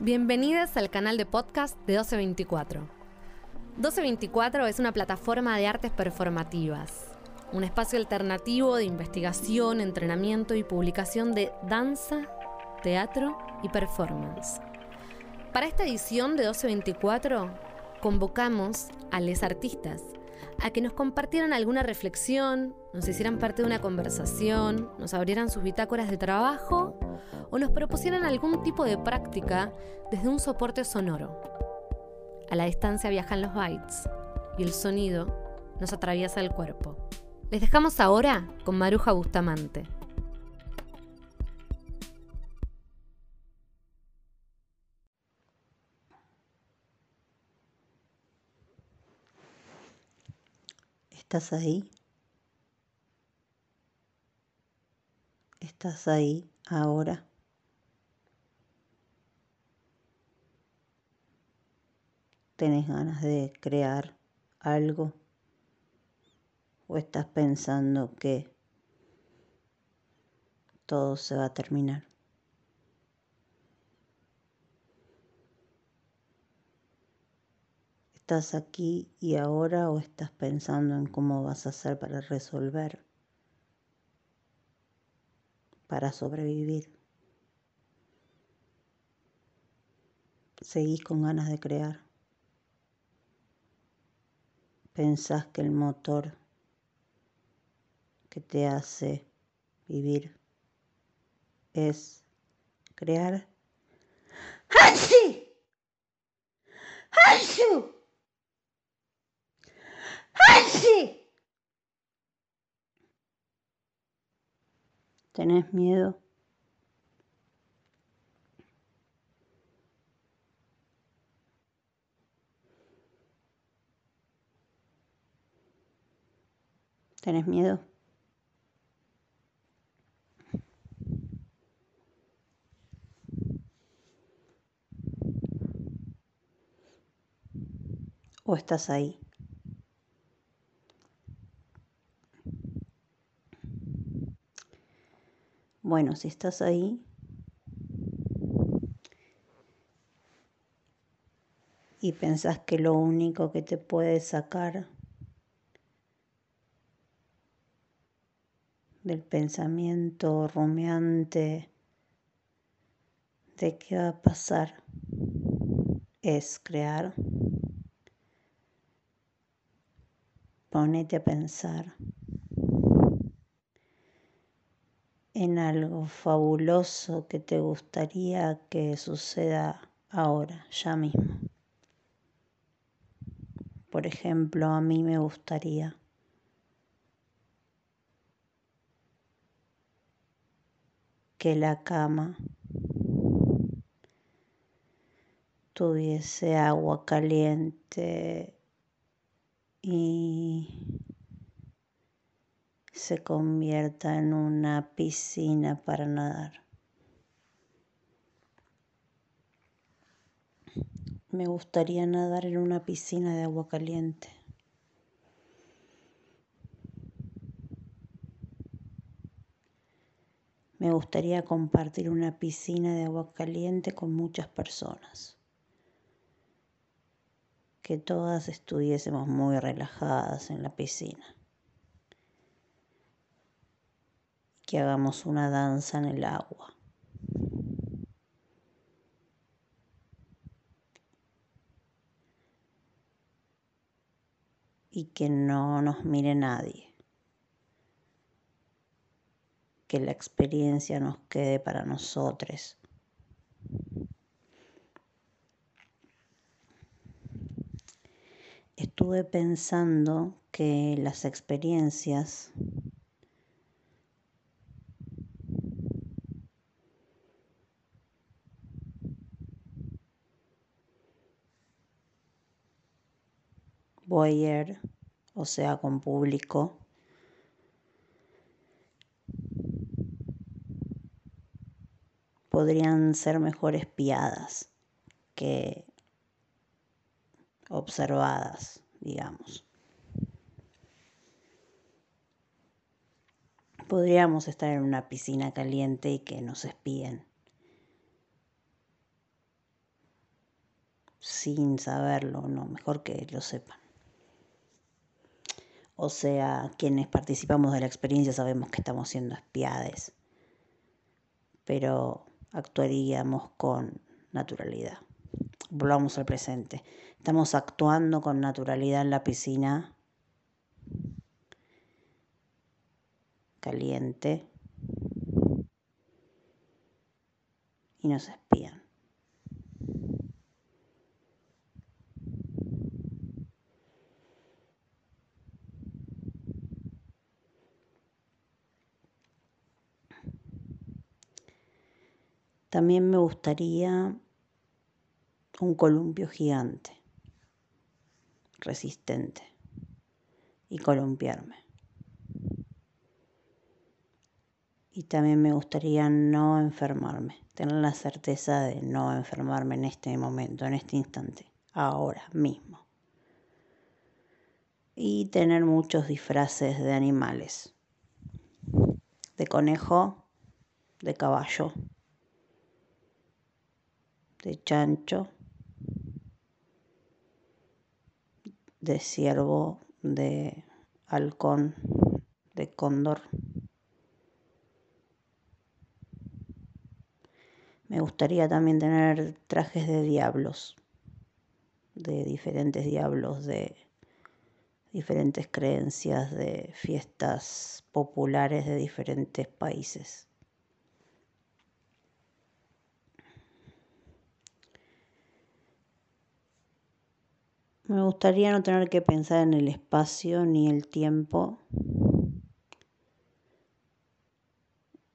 Bienvenidas al canal de podcast de 1224. 1224 es una plataforma de artes performativas, un espacio alternativo de investigación, entrenamiento y publicación de danza, teatro y performance. Para esta edición de 1224 convocamos a les artistas a que nos compartieran alguna reflexión, nos hicieran parte de una conversación, nos abrieran sus bitácoras de trabajo o nos propusieran algún tipo de práctica desde un soporte sonoro. A la distancia viajan los bytes y el sonido nos atraviesa el cuerpo. Les dejamos ahora con Maruja Bustamante. ¿Estás ahí? ¿Estás ahí ahora? ¿Tenés ganas de crear algo? ¿O estás pensando que todo se va a terminar? ¿Estás aquí y ahora o estás pensando en cómo vas a hacer para resolver, para sobrevivir? ¿Seguís con ganas de crear? ¿Pensás que el motor que te hace vivir es crear? ¡Hansi! ¡Hansu! ¡Hansi! ¿Tenés miedo? ¿Tenés miedo? ¿O estás ahí? Bueno, si estás ahí. Y pensás que lo único que te puede sacar del pensamiento rumiante de qué va a pasar es crear, ponete a pensar en algo fabuloso que te gustaría que suceda ahora, ya mismo. Por ejemplo, a mí me gustaría que la cama tuviese agua caliente y se convierta en una piscina para nadar. Me gustaría nadar en una piscina de agua caliente. Me gustaría compartir una piscina de agua caliente con muchas personas. Que todas estuviésemos muy relajadas en la piscina. Que hagamos una danza en el agua. Y que no nos mire nadie. que la experiencia nos quede para nosotros. Estuve pensando que las experiencias o sea, con público, podrían ser mejor espiadas que observadas, digamos. Podríamos estar en una piscina caliente y que nos espíen. sin saberlo, no, mejor que lo sepan. O sea, quienes participamos de la experiencia sabemos que estamos siendo espiades, pero actuaríamos con naturalidad. Volvamos al presente. Estamos actuando con naturalidad en la piscina caliente y nos espían. También me gustaría un columpio gigante, resistente, y columpiarme. Y también me gustaría no enfermarme, tener la certeza de no enfermarme en este momento, en este instante, ahora mismo. Y tener muchos disfraces de animales, de conejo, de caballo, de chancho, de ciervo, de halcón, de cóndor. Me gustaría también tener trajes de diablos, de diferentes diablos, de diferentes creencias, de fiestas populares de diferentes países. Me gustaría no tener que pensar en el espacio ni el tiempo.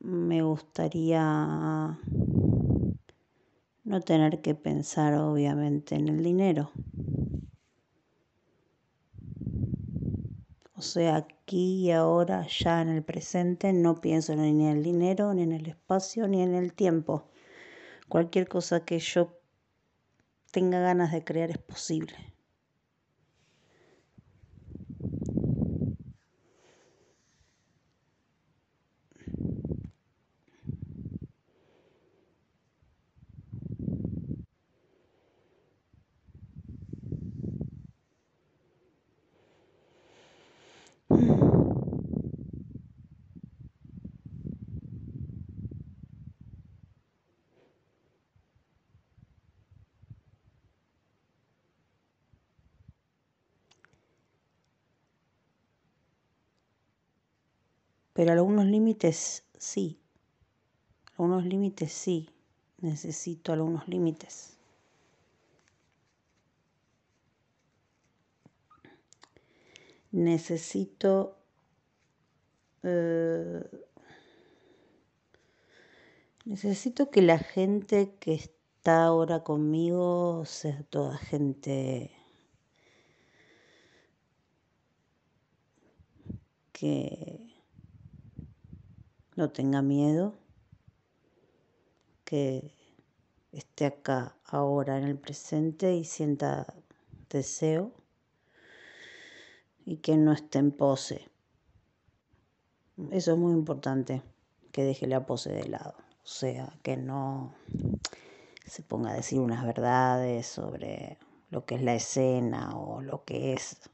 Me gustaría no tener que pensar obviamente en el dinero. O sea, aquí y ahora, ya en el presente, no pienso ni en el dinero, ni en el espacio, ni en el tiempo. Cualquier cosa que yo tenga ganas de crear es posible. Pero algunos límites sí. Algunos límites sí. Necesito algunos límites. Necesito eh, necesito que la gente que está ahora conmigo sea toda gente que no tenga miedo, que esté acá ahora en el presente y sienta deseo y que no esté en pose. Eso es muy importante, que deje la pose de lado, o sea, que no se ponga a decir unas verdades sobre lo que es la escena o lo que es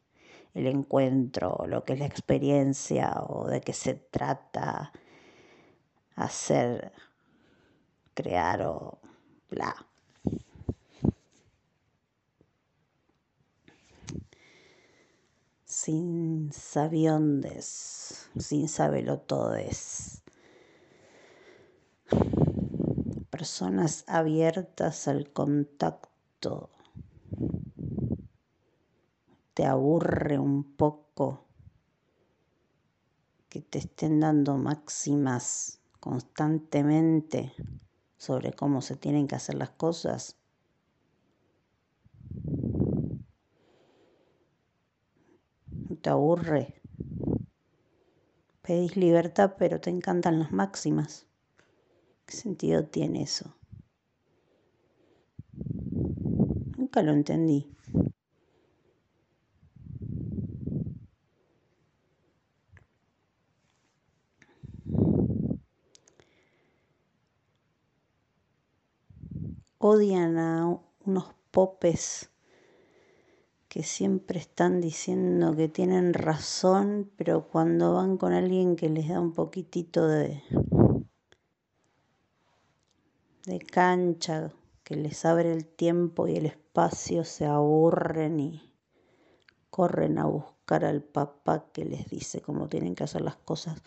el encuentro, lo que es la experiencia o de qué se trata hacer, crear o bla. Sin sabiondes, sin sabelotodes. Personas abiertas al contacto. Te aburre un poco que te estén dando máximas constantemente sobre cómo se tienen que hacer las cosas, te aburre. Pedís libertad, pero te encantan las máximas. ¿Qué sentido tiene eso? Nunca lo entendí. Odian a unos popes que siempre están diciendo que tienen razón, pero cuando van con alguien que les da un poquitito de, de cancha, que les abre el tiempo y el espacio, se aburren y corren a buscar al papá que les dice cómo tienen que hacer las cosas.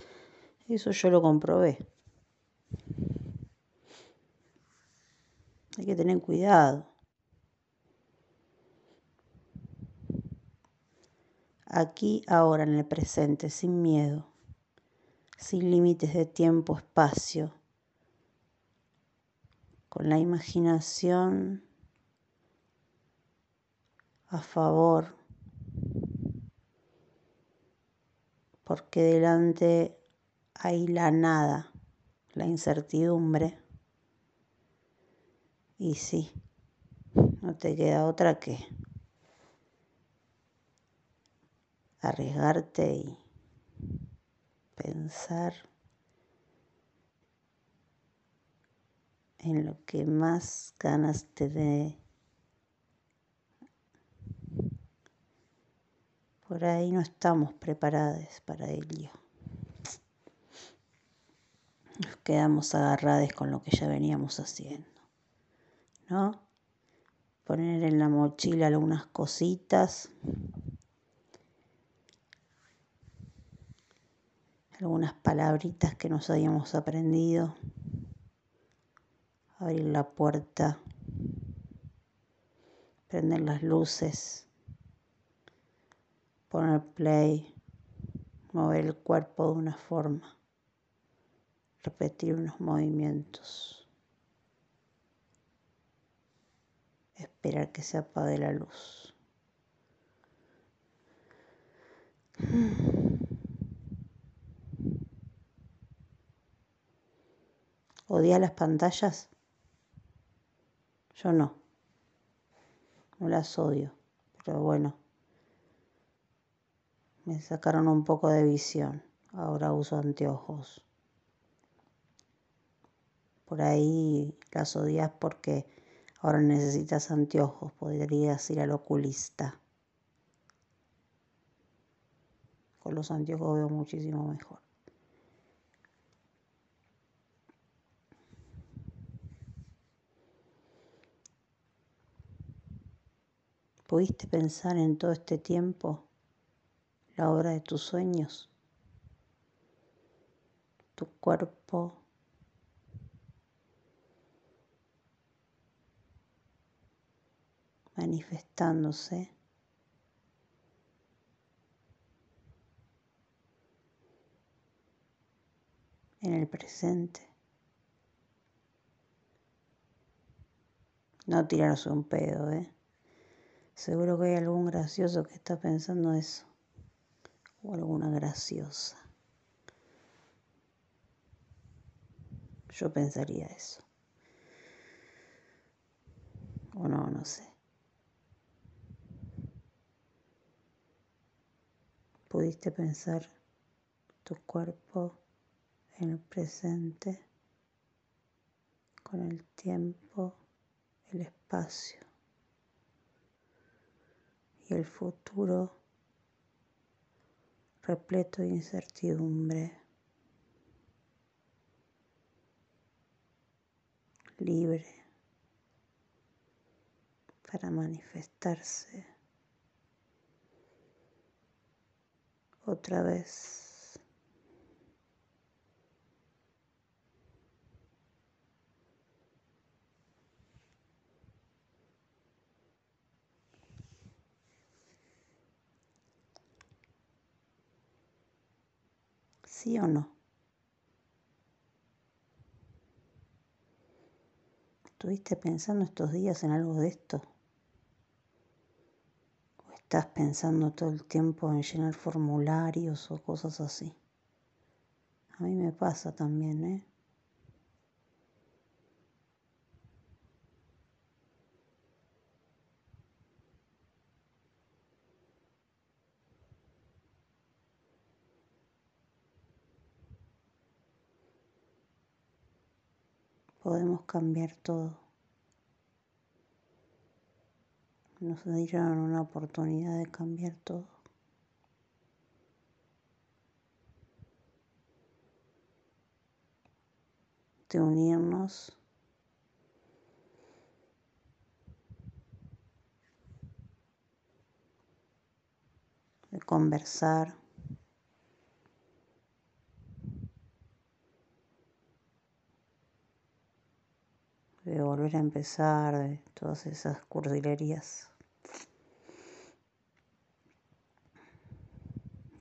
Eso yo lo comprobé. Hay que tener cuidado. Aquí, ahora, en el presente, sin miedo, sin límites de tiempo, espacio, con la imaginación a favor, porque delante hay la nada, la incertidumbre y sí, no te queda otra que arriesgarte y pensar en lo que más ganas te dé. Por ahí no estamos preparados para ello. Nos quedamos agarrados con lo que ya veníamos haciendo. ¿No? Poner en la mochila algunas cositas, algunas palabritas que nos habíamos aprendido, abrir la puerta, prender las luces, poner play, mover el cuerpo de una forma, repetir unos movimientos. Esperar que se apague la luz. ¿Odia las pantallas? Yo no. No las odio, pero bueno. Me sacaron un poco de visión. Ahora uso anteojos. Por ahí las odias porque Ahora necesitas anteojos, podrías ir al oculista. Con los anteojos veo muchísimo mejor. ¿Pudiste pensar en todo este tiempo la obra de tus sueños? Tu cuerpo manifestándose. en el presente. No tirarse un pedo, ¿eh? Seguro que hay algún gracioso que está pensando eso. O alguna graciosa. Yo pensaría eso. O no, no sé. Pudiste pensar tu cuerpo en el presente, con el tiempo, el espacio y el futuro repleto de incertidumbre, libre para manifestarse. Otra vez. ¿Sí o no? ¿Estuviste pensando estos días en algo de esto? Estás pensando todo el tiempo en llenar formularios o cosas así. A mí me pasa también, ¿eh? Podemos cambiar todo. Nos dieron una oportunidad de cambiar todo. De unirnos. De conversar. De volver a empezar, de todas esas cursilerías,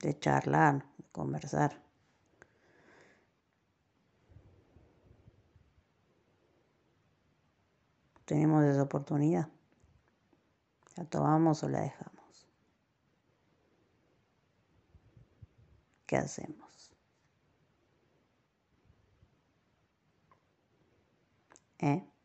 de charlar, de conversar. Tenemos esa oportunidad. ¿La tomamos o la dejamos? ¿Qué hacemos? ¿Eh?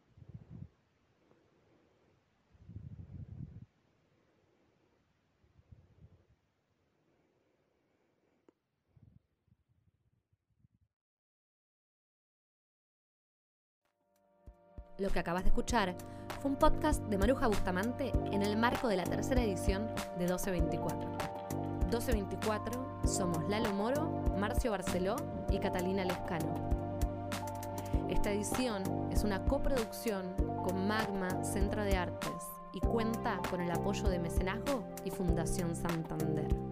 Lo que acabas de escuchar fue un podcast de Maruja Bustamante en el marco de la tercera edición de 1224. 1224 somos Lalo Moro, Marcio Barceló y Catalina Lescano. Esta edición es una coproducción con Magma Centro de Artes y cuenta con el apoyo de Mecenazgo y Fundación Santander.